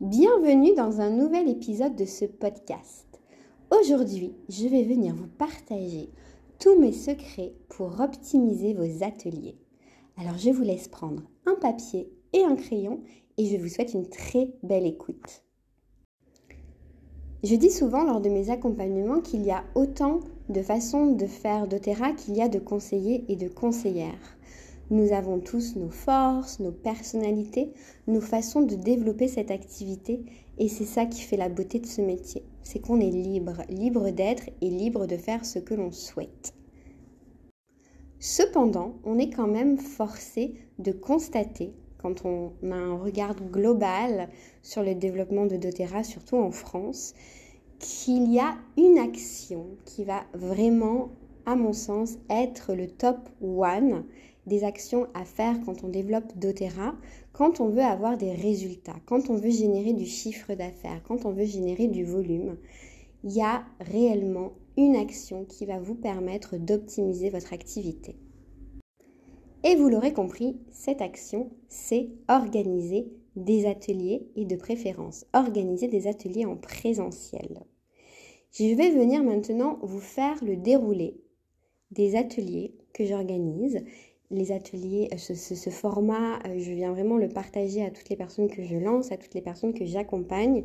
Bienvenue dans un nouvel épisode de ce podcast. Aujourd'hui, je vais venir vous partager tous mes secrets pour optimiser vos ateliers. Alors je vous laisse prendre un papier et un crayon et je vous souhaite une très belle écoute. Je dis souvent lors de mes accompagnements qu'il y a autant de façons de faire doTERRA qu'il y a de conseillers et de conseillères. Nous avons tous nos forces, nos personnalités, nos façons de développer cette activité et c'est ça qui fait la beauté de ce métier. C'est qu'on est libre, libre d'être et libre de faire ce que l'on souhaite. Cependant, on est quand même forcé de constater, quand on a un regard global sur le développement de doTERRA, surtout en France, qu'il y a une action qui va vraiment, à mon sens, être le top one des actions à faire quand on développe doTERRA, quand on veut avoir des résultats, quand on veut générer du chiffre d'affaires, quand on veut générer du volume, il y a réellement une action qui va vous permettre d'optimiser votre activité. Et vous l'aurez compris, cette action, c'est organiser des ateliers et de préférence, organiser des ateliers en présentiel. Je vais venir maintenant vous faire le déroulé des ateliers que j'organise les ateliers, euh, ce, format, euh, je viens vraiment le partager à toutes les personnes que je lance, à toutes les personnes que j'accompagne.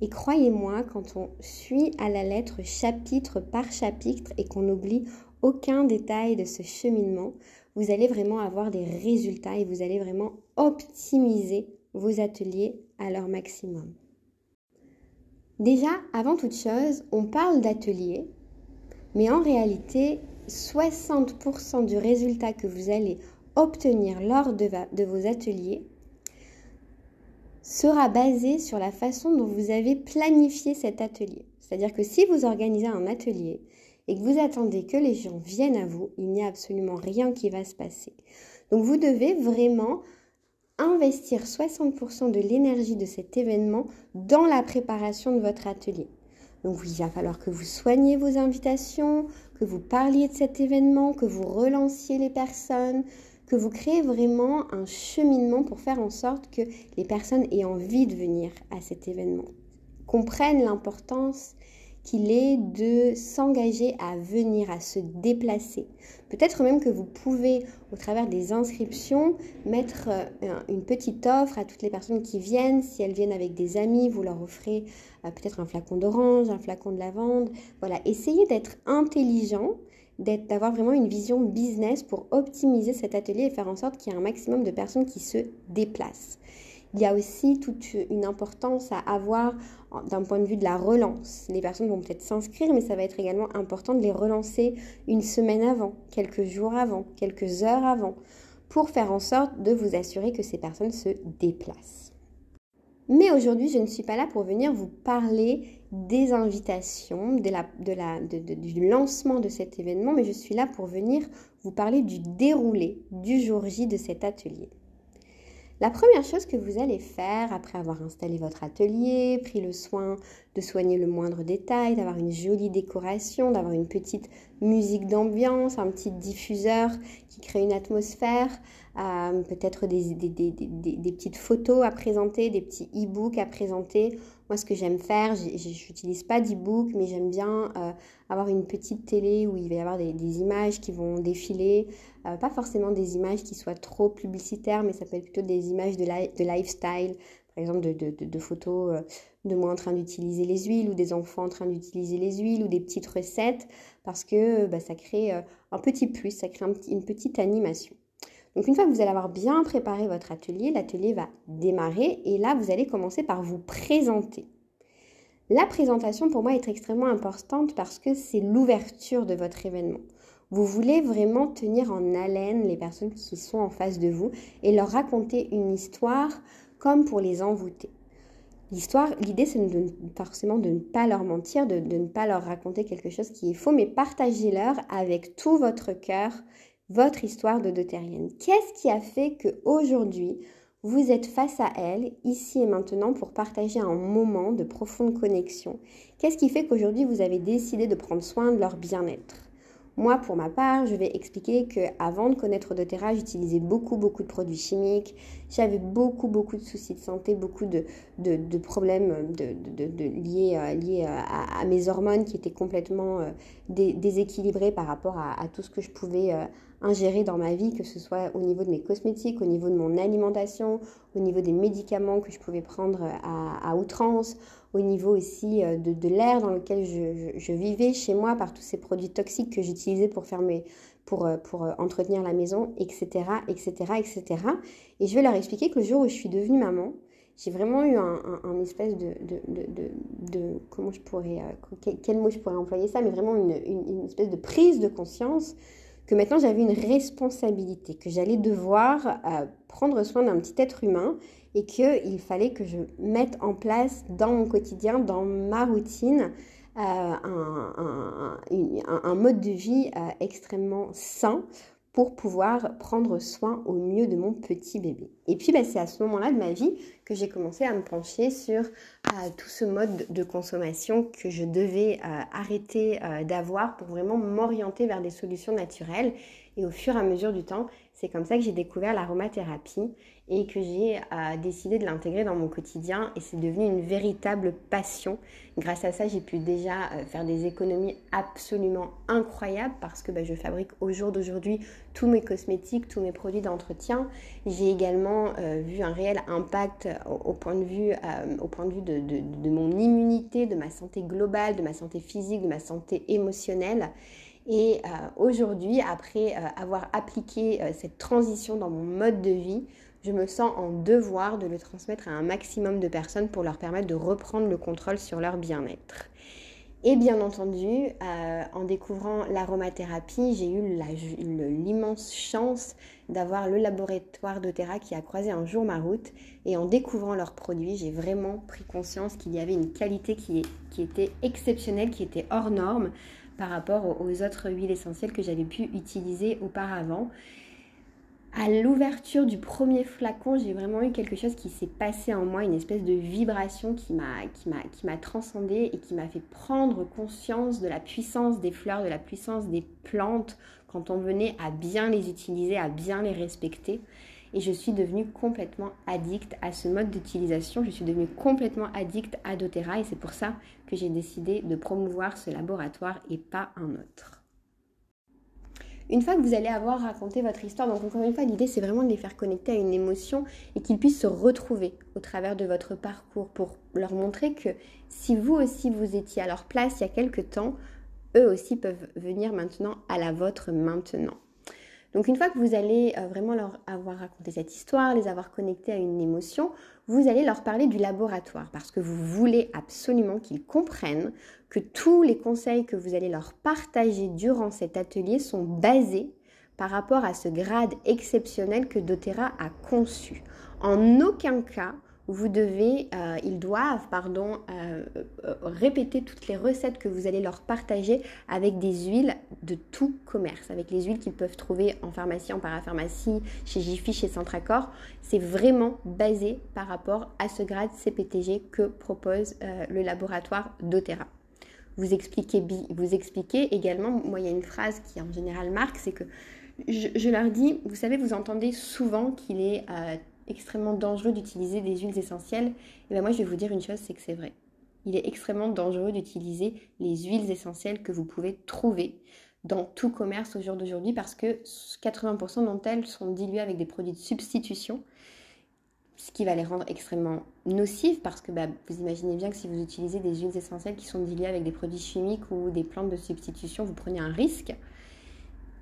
Et croyez-moi, quand on suit à la lettre chapitre par chapitre et qu'on n'oublie aucun détail de ce cheminement, vous allez vraiment avoir des résultats et vous allez vraiment optimiser vos ateliers à leur maximum. Déjà, avant toute chose, on parle d'ateliers, mais en réalité, 60% du résultat que vous allez obtenir lors de, vos ateliers sera basé sur la façon dont vous avez planifié cet atelier. C'est-à-dire que si vous organisez un atelier et que vous attendez que les gens viennent à vous, il n'y a absolument rien qui va se passer. Donc vous devez vraiment investir 60% de l'énergie de cet événement dans la préparation de votre atelier. Donc il va falloir que vous soigniez vos invitations, que vous parliez de cet événement, que vous relanciez les personnes, que vous créez vraiment un cheminement pour faire en sorte que les personnes aient envie de venir à cet événement, comprennent l'importance qu'il est de s'engager à venir, à se déplacer. Peut-être même que vous pouvez, au travers des inscriptions, mettre euh, une petite offre à toutes les personnes qui viennent. Si elles viennent avec des amis, vous leur offrez euh, peut-être un flacon d'orange, un flacon de lavande. Voilà, essayez d'être intelligent, d'avoir vraiment une vision business pour optimiser cet atelier et faire en sorte qu'il y ait un maximum de personnes qui se déplacent. Il y a aussi toute une importance à avoir d'un point de vue de la relance. Les personnes vont peut-être s'inscrire, mais ça va être également important de les relancer une semaine avant, quelques jours avant, quelques heures avant, pour faire en sorte de vous assurer que ces personnes se déplacent. Mais aujourd'hui, je ne suis pas là pour venir vous parler des invitations, du lancement de cet événement, mais je suis là pour venir vous parler du déroulé du jour J de cet atelier. La première chose que vous allez faire après avoir installé votre atelier, pris le soin de soigner le moindre détail, d'avoir une jolie décoration, d'avoir une petite musique d'ambiance, un petit diffuseur qui crée une atmosphère, euh, peut-être des, des, petites photos à présenter, des petits e-books à présenter. Moi, ce que j'aime faire, je n'utilise pas d'e-book, mais j'aime bien euh, avoir une petite télé où il va y avoir des, images qui vont défiler. Euh, pas forcément des images qui soient trop publicitaires, mais ça peut être plutôt des images de, lifestyle, par exemple de, photos de moi en train d'utiliser les huiles ou des enfants en train d'utiliser les huiles ou des petites recettes parce que bah, ça crée un petit plus, ça crée une petite animation. Donc une fois que vous allez avoir bien préparé votre atelier, l'atelier va démarrer et là, vous allez commencer par vous présenter. La présentation pour moi est extrêmement importante parce que c'est l'ouverture de votre événement. Vous voulez vraiment tenir en haleine les personnes qui sont en face de vous et leur raconter une histoire comme pour les envoûter. L'histoire, l'idée c'est forcément de ne pas leur mentir, de, de ne pas leur raconter quelque chose qui est faux, mais partagez-leur avec tout votre cœur votre histoire de deutérienne. Qu'est-ce qui a fait que aujourd'hui vous êtes face à elle, ici et maintenant, pour partager un moment de profonde connexion? Qu'est-ce qui fait qu'aujourd'hui vous avez décidé de prendre soin de leur bien-être? Moi, pour ma part, je vais expliquer que avant de connaître doTERRA, j'utilisais beaucoup, beaucoup de produits chimiques. J'avais beaucoup, beaucoup de soucis de santé, beaucoup de, problèmes liés, à, mes hormones qui étaient complètement déséquilibrées par rapport à, à, tout ce que je pouvais ingérer dans ma vie, que ce soit au niveau de mes cosmétiques, au niveau de mon alimentation, au niveau des médicaments que je pouvais prendre à, outrance, au niveau aussi euh, de, l'air dans lequel je, vivais chez moi par tous ces produits toxiques que j'utilisais pour faire pour, euh, pour euh, entretenir la maison, etc., etc., etc. Et je vais leur expliquer que le jour où je suis devenue maman, j'ai vraiment eu un, espèce de, de, comment je pourrais, quel, mot je pourrais employer ça, mais vraiment une, une espèce de prise de conscience que maintenant j'avais une responsabilité, que j'allais devoir prendre soin d'un petit être humain et qu'il fallait que je mette en place dans mon quotidien, dans ma routine, euh, un, mode de vie euh, extrêmement sain pour pouvoir prendre soin au mieux de mon petit bébé. Et puis bah, c'est à ce moment-là de ma vie que j'ai commencé à me pencher sur euh, tout ce mode de consommation que je devais arrêter d'avoir pour vraiment m'orienter vers des solutions naturelles. Et au fur et à mesure du temps, c'est comme ça que j'ai découvert l'aromathérapie et que j'ai euh, décidé de l'intégrer dans mon quotidien et c'est devenu une véritable passion. Grâce à ça, j'ai pu déjà euh, faire des économies absolument incroyables parce que bah, je fabrique au jour d'aujourd'hui tous mes cosmétiques, tous mes produits d'entretien. J'ai également euh, vu un réel impact au, point de vue, au point de, vue de, de mon immunité, de ma santé globale, de ma santé physique, de ma santé émotionnelle. Et aujourd'hui, après avoir appliqué cette transition dans mon mode de vie, je me sens en devoir de le transmettre à un maximum de personnes pour leur permettre de reprendre le contrôle sur leur bien-être. Et bien entendu, euh, en découvrant l'aromathérapie, j'ai eu l'immense chance d'avoir le laboratoire d'Otera qui a croisé un jour ma route. Et en découvrant leurs produits, j'ai vraiment pris conscience qu'il y avait une qualité qui, était exceptionnelle, qui était hors norme par rapport aux autres huiles essentielles que j'avais pu utiliser auparavant à l'ouverture du premier flacon, j'ai vraiment eu quelque chose qui s'est passé en moi, une espèce de vibration qui m'a qui m'a qui m'a transcendée et qui m'a fait prendre conscience de la puissance des fleurs, de la puissance des plantes quand on venait à bien les utiliser, à bien les respecter. Et je suis devenue complètement addict à ce mode d'utilisation. Je suis devenue complètement addict à doTERRA et c'est pour ça que j'ai décidé de promouvoir ce laboratoire et pas un autre. Une fois que vous allez avoir raconté votre histoire, donc encore une fois, l'idée c'est vraiment de les faire connecter à une émotion et qu'ils puissent se retrouver au travers de votre parcours pour leur montrer que si vous aussi vous étiez à leur place il y a quelque temps, eux aussi peuvent venir maintenant à la vôtre maintenant. Donc une fois que vous allez euh, vraiment leur avoir raconté cette histoire, les avoir connectés à une émotion, vous allez leur parler du laboratoire parce que vous voulez absolument qu'ils comprennent que tous les conseils que vous allez leur partager durant cet atelier sont basés par rapport à ce grade exceptionnel que doTERRA a conçu. En aucun cas, vous devez, euh, ils doivent, pardon, euh, euh, répéter toutes les recettes que vous allez leur partager avec des huiles de tout commerce, avec les huiles qu'ils peuvent trouver en pharmacie, en parapharmacie, chez Jiffy, chez Centracor. C'est vraiment basé par rapport à ce grade CPTG que propose le laboratoire doTERRA. Vous expliquez, vous expliquez également, moi il y a une phrase qui en général marque, c'est que je, je, leur dis, vous savez, vous entendez souvent qu'il est extrêmement dangereux d'utiliser des huiles essentielles, et bien moi je vais vous dire une chose, c'est que c'est vrai. Il est extrêmement dangereux d'utiliser les huiles essentielles que vous pouvez trouver dans tout commerce au jour d'aujourd'hui parce que 80% d'entre elles sont diluées avec des produits de substitution, ce qui va les rendre extrêmement nocives parce que bah, vous imaginez bien que si vous utilisez des huiles essentielles qui sont diluées avec des produits chimiques ou des plantes de substitution, vous prenez un risque.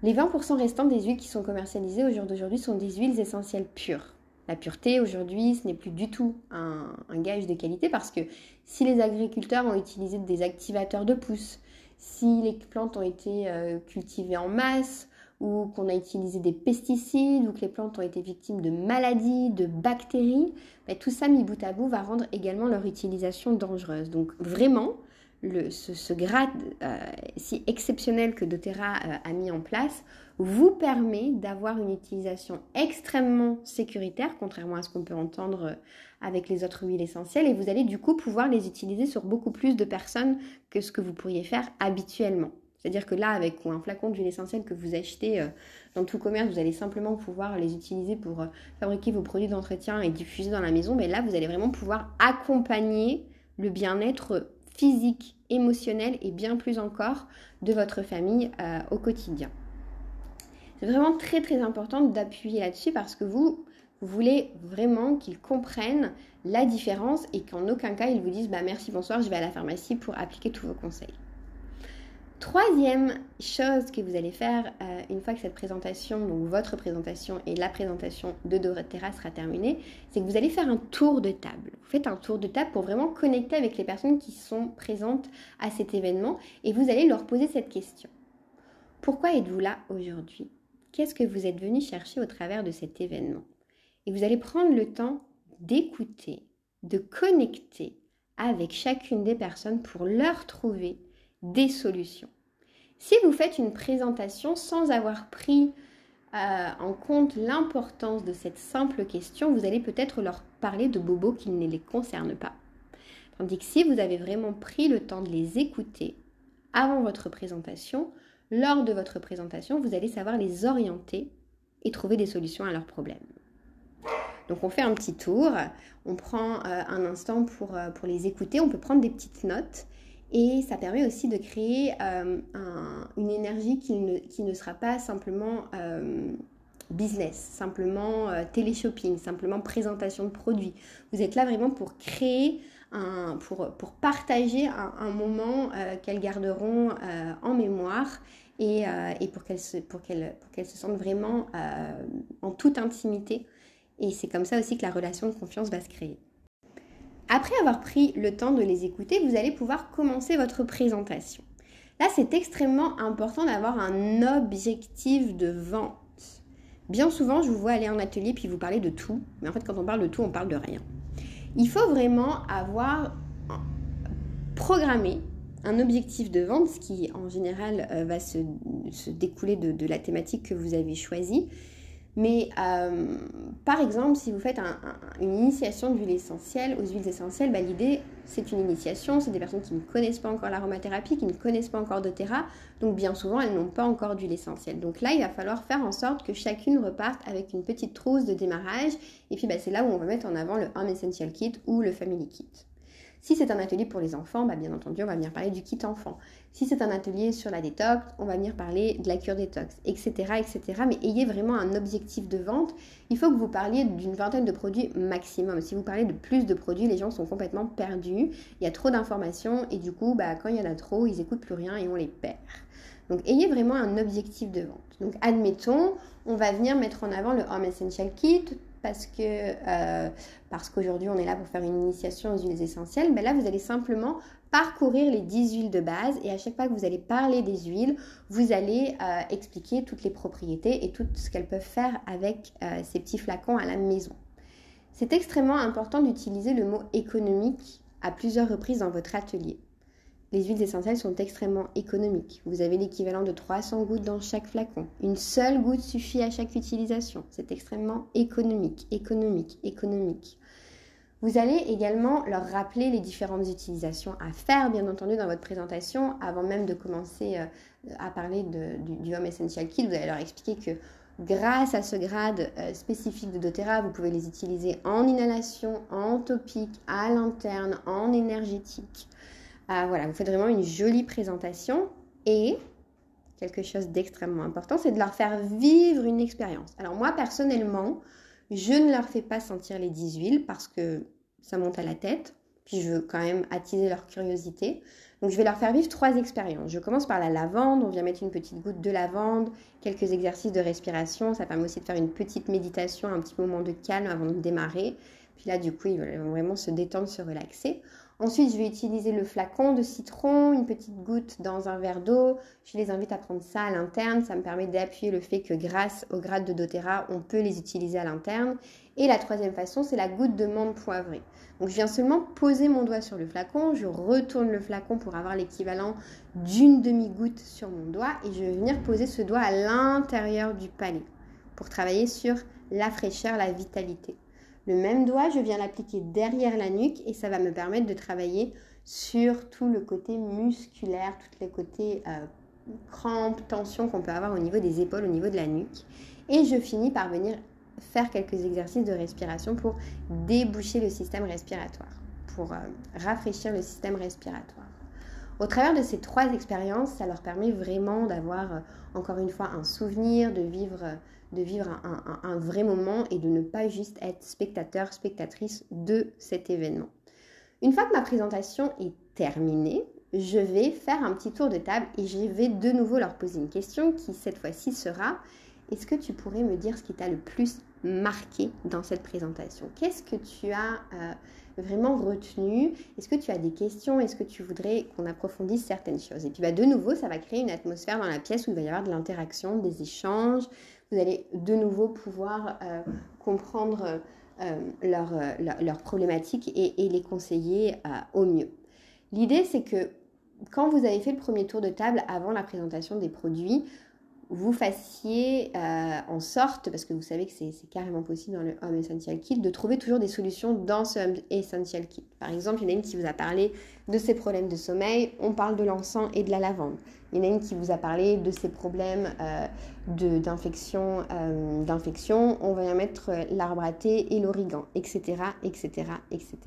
Les 20% restants des huiles qui sont commercialisées au jour d'aujourd'hui sont des huiles essentielles pures. La pureté, aujourd'hui, ce n'est plus du tout un, gage de qualité parce que si les agriculteurs ont utilisé des activateurs de pousse, si les plantes ont été euh, cultivées en masse, ou qu'on a utilisé des pesticides, ou que les plantes ont été victimes de maladies, de bactéries, ben, tout ça mis bout à bout va rendre également leur utilisation dangereuse. Donc vraiment, ce, grade euh, si exceptionnel que doTERRA euh, a mis en place vous permet d'avoir une utilisation extrêmement sécuritaire, contrairement à ce qu'on peut entendre euh, avec les autres huiles essentielles, et vous allez du coup pouvoir les utiliser sur beaucoup plus de personnes que ce que vous pourriez faire habituellement. C'est-à-dire que là, avec un flacon d'huile essentielle que vous achetez dans tout commerce, vous allez simplement pouvoir les utiliser pour fabriquer vos produits d'entretien et diffuser dans la maison. Mais là, vous allez vraiment pouvoir accompagner le bien-être physique, émotionnel et bien plus encore de votre famille euh, au quotidien. C'est vraiment très très important d'appuyer là-dessus parce que vous, vous voulez vraiment qu'ils comprennent la différence et qu'en aucun cas ils vous disent bah merci bonsoir je vais à la pharmacie pour appliquer tous vos conseils. Troisième chose que vous allez faire euh, une fois que cette présentation, donc votre présentation et la présentation de doTERRA sera terminée, c'est que vous allez faire un tour de table. Vous faites un tour de table pour vraiment connecter avec les personnes qui sont présentes à cet événement et vous allez leur poser cette question. Pourquoi êtes-vous là aujourd'hui? Qu'est-ce que vous êtes venu chercher au travers de cet événement? Et vous allez prendre le temps d'écouter, de connecter avec chacune des personnes pour leur trouver des solutions. Si vous faites une présentation sans avoir pris euh, en compte l'importance de cette simple question, vous allez peut-être leur parler de bobos qui ne les concernent pas. Tandis que si vous avez vraiment pris le temps de les écouter avant votre présentation, lors de votre présentation, vous allez savoir les orienter et trouver des solutions à leurs problèmes. Donc on fait un petit tour, on prend euh, un instant pour, euh, pour les écouter, on peut prendre des petites notes et ça permet aussi de créer euh, une énergie qui ne, qui ne, sera pas simplement euh, business, simplement euh, télé-shopping, simplement présentation de produits. Vous êtes là vraiment pour créer, un, pour, pour partager un, moment qu'elles garderont en mémoire et, et pour qu'elles se, pour qu'elles, pour qu'elles se sentent vraiment en toute intimité. Et c'est comme ça aussi que la relation de confiance va se créer. Après avoir pris le temps de les écouter, vous allez pouvoir commencer votre présentation. Là, c'est extrêmement important d'avoir un objectif de vente. Bien souvent, je vous vois aller en atelier puis vous parler de tout, mais en fait, quand on parle de tout, on parle de rien. Il faut vraiment avoir programmé un objectif de vente, ce qui en général euh, va se, découler de, la thématique que vous avez choisie. Mais euh, par exemple, si vous faites une initiation d'huile essentielle aux huiles essentielles, bah, l'idée c'est une initiation, c'est des personnes qui ne connaissent pas encore l'aromathérapie, qui ne connaissent pas encore doTERRA, donc bien souvent elles n'ont pas encore d'huile essentielle. Donc là, il va falloir faire en sorte que chacune reparte avec une petite trousse de démarrage, et puis bah, c'est là où on va mettre en avant le Home Essential Kit ou le Family Kit. Si c'est un atelier pour les enfants, bah, bien entendu, on va venir parler du kit enfant. Si c'est un atelier sur la détox, on va venir parler de la cure détox, etc., etc. Mais ayez vraiment un objectif de vente. Il faut que vous parliez d'une vingtaine de produits maximum. Si vous parlez de plus de produits, les gens sont complètement perdus. Il y a trop d'informations et du coup, bah, quand il y en a trop, ils n'écoutent plus rien et on les perd. Donc ayez vraiment un objectif de vente. Donc admettons, on va venir mettre en avant le Home Essential Kit euh, parce qu'aujourd'hui on est là pour faire une initiation aux huiles essentielles, mais là vous allez simplement parcourir les 10 huiles de base et à chaque fois que vous allez parler des huiles, vous allez euh, expliquer toutes les propriétés et tout ce qu'elles peuvent faire avec euh, ces petits flacons à la maison. C'est extrêmement important d'utiliser le mot économique à plusieurs reprises dans votre atelier. Les huiles essentielles sont extrêmement économiques. Vous avez l'équivalent de 300 gouttes dans chaque flacon. Une seule goutte suffit à chaque utilisation. C'est extrêmement économique, économique, économique. Vous allez également leur rappeler les différentes utilisations à faire, bien entendu, dans votre présentation, avant même de commencer euh, à parler du, Home Essential Kit. Vous allez leur expliquer que grâce à ce grade euh, spécifique de doTERRA, vous pouvez les utiliser en inhalation, en topique, à l'interne, en énergétique. Ah, voilà, vous faites vraiment une jolie présentation et quelque chose d'extrêmement important, c'est de leur faire vivre une expérience. Alors moi, personnellement, je ne leur fais pas sentir les 10 huiles parce que ça monte à la tête. Puis je veux quand même attiser leur curiosité. Donc je vais leur faire vivre trois expériences. Je commence par la lavande. On vient mettre une petite goutte de lavande, quelques exercices de respiration. Ça permet aussi de faire une petite méditation, un petit moment de calme avant de démarrer. Puis là, du coup, ils vont vraiment se détendre, se relaxer. Ensuite, je vais utiliser le flacon de citron, une petite goutte dans un verre d'eau. Je les invite à prendre ça à l'interne. Ça me permet d'appuyer le fait que grâce au grade de doTERRA, on peut les utiliser à l'interne. Et la troisième façon, c'est la goutte de menthe poivrée. Donc, je viens seulement poser mon doigt sur le flacon. Je retourne le flacon pour avoir l'équivalent d'une demi-goutte sur mon doigt. Et je vais venir poser ce doigt à l'intérieur du palais pour travailler sur la fraîcheur, la vitalité. Le même doigt, je viens l'appliquer derrière la nuque et ça va me permettre de travailler sur tout le côté musculaire, tous les côtés euh, crampes, tensions qu'on peut avoir au niveau des épaules, au niveau de la nuque. Et je finis par venir faire quelques exercices de respiration pour déboucher le système respiratoire, pour euh, rafraîchir le système respiratoire. Au travers de ces trois expériences, ça leur permet vraiment d'avoir, euh, encore une fois, un souvenir, de vivre, de vivre un, vrai moment et de ne pas juste être spectateur, spectatrice de cet événement. Une fois que ma présentation est terminée, je vais faire un petit tour de table et je vais de nouveau leur poser une question qui cette fois-ci sera est-ce que tu pourrais me dire ce qui t'a le plus marqué dans cette présentation? Qu'est-ce que tu as euh, vraiment retenu? Est-ce que tu as des questions? Est-ce que tu voudrais qu'on approfondisse certaines choses? Et puis bah, de nouveau, ça va créer une atmosphère dans la pièce où il va y avoir de l'interaction, des échanges. Vous allez de nouveau pouvoir euh, comprendre euh, leurs leur, problématiques et, les conseiller au mieux. L'idée, c'est que quand vous avez fait le premier tour de table avant la présentation des produits, vous fassiez euh, en sorte, parce que vous savez que c'est carrément possible dans le Home Essential Kit, de trouver toujours des solutions dans ce Home Essential Kit. Par exemple, il y en a une qui vous a parlé de ses problèmes de sommeil, on parle de l'encens et de la lavande. Il y en a une qui vous a parlé de ses problèmes euh, d'infection, euh, d'infection, on va y mettre l'arbre à thé et l'origan, etc., etc., etc.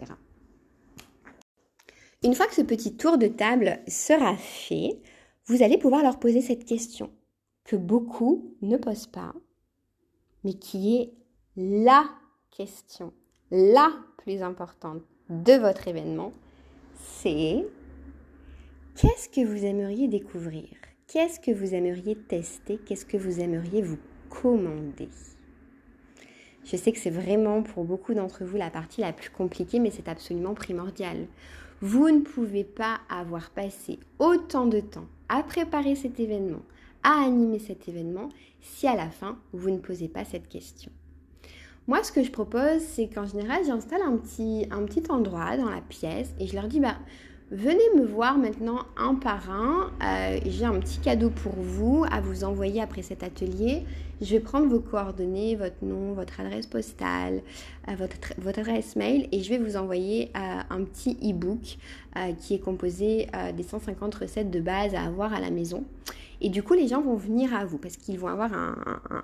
Une fois que ce petit tour de table sera fait, vous allez pouvoir leur poser cette question que beaucoup ne posent pas, mais qui est la question, la plus importante de votre événement, c'est qu'est-ce que vous aimeriez découvrir? Qu'est-ce que vous aimeriez tester? Qu'est-ce que vous aimeriez vous commander? Je sais que c'est vraiment pour beaucoup d'entre vous la partie la plus compliquée, mais c'est absolument primordial. Vous ne pouvez pas avoir passé autant de temps à préparer cet événement, animer cet événement si à la fin vous ne posez pas cette question. Moi, ce que je propose, c'est qu'en général, j'installe un petit, un petit endroit dans la pièce et je leur dis, bah, venez me voir maintenant un par un. Euh, j'ai un petit cadeau pour vous à vous envoyer après cet atelier. Je vais prendre vos coordonnées, votre nom, votre adresse postale, euh, votre, adresse mail et je vais vous envoyer euh, un petit e-book qui est composé des 150 recettes de base à avoir à la maison. Et du coup, les gens vont venir à vous parce qu'ils vont avoir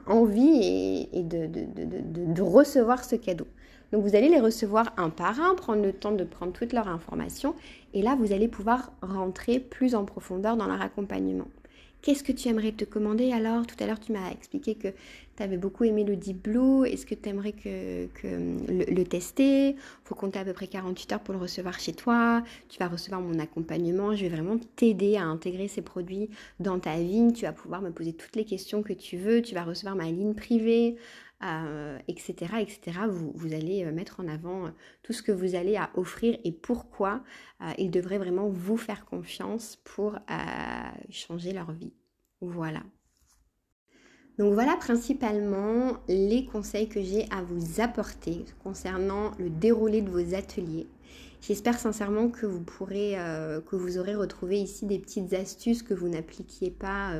envie et, de, recevoir ce cadeau. Donc, vous allez les recevoir un par un, prendre le temps de prendre toutes leurs informations. Et là, vous allez pouvoir rentrer plus en profondeur dans leur accompagnement. Qu'est-ce que tu aimerais te commander alors? Tout à l'heure, tu m'as expliqué que tu avais beaucoup aimé le Deep Blue. Est-ce que tu aimerais que, le, tester? Il faut compter à peu près 48 heures pour le recevoir chez toi. Tu vas recevoir mon accompagnement. Je vais vraiment t'aider à intégrer ces produits dans ta vie. Tu vas pouvoir me poser toutes les questions que tu veux. Tu vas recevoir ma ligne privée. Etc., euh, etc. Vous, vous, allez euh, mettre en avant euh, tout ce que vous allez à offrir et pourquoi ils devraient vraiment vous faire confiance pour changer leur vie. Voilà. Donc voilà principalement les conseils que j'ai à vous apporter concernant le déroulé de vos ateliers. J'espère sincèrement que vous pourrez, que vous aurez retrouvé ici des petites astuces que vous n'appliquiez pas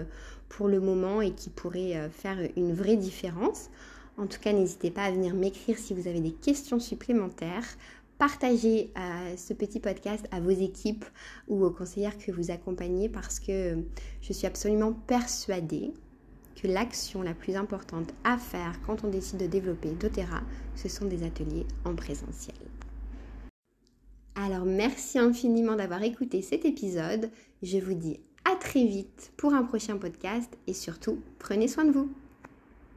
pour le moment et qui pourraient faire une vraie différence. En tout cas, n'hésitez pas à venir m'écrire si vous avez des questions supplémentaires. Partagez ce petit podcast à vos équipes ou aux conseillères que vous accompagnez parce que je suis absolument persuadée que l'action la plus importante à faire quand on décide de développer doTERRA, ce sont des ateliers en présentiel. Alors merci infiniment d'avoir écouté cet épisode. Je vous dis à très vite pour un prochain podcast et surtout prenez soin de vous.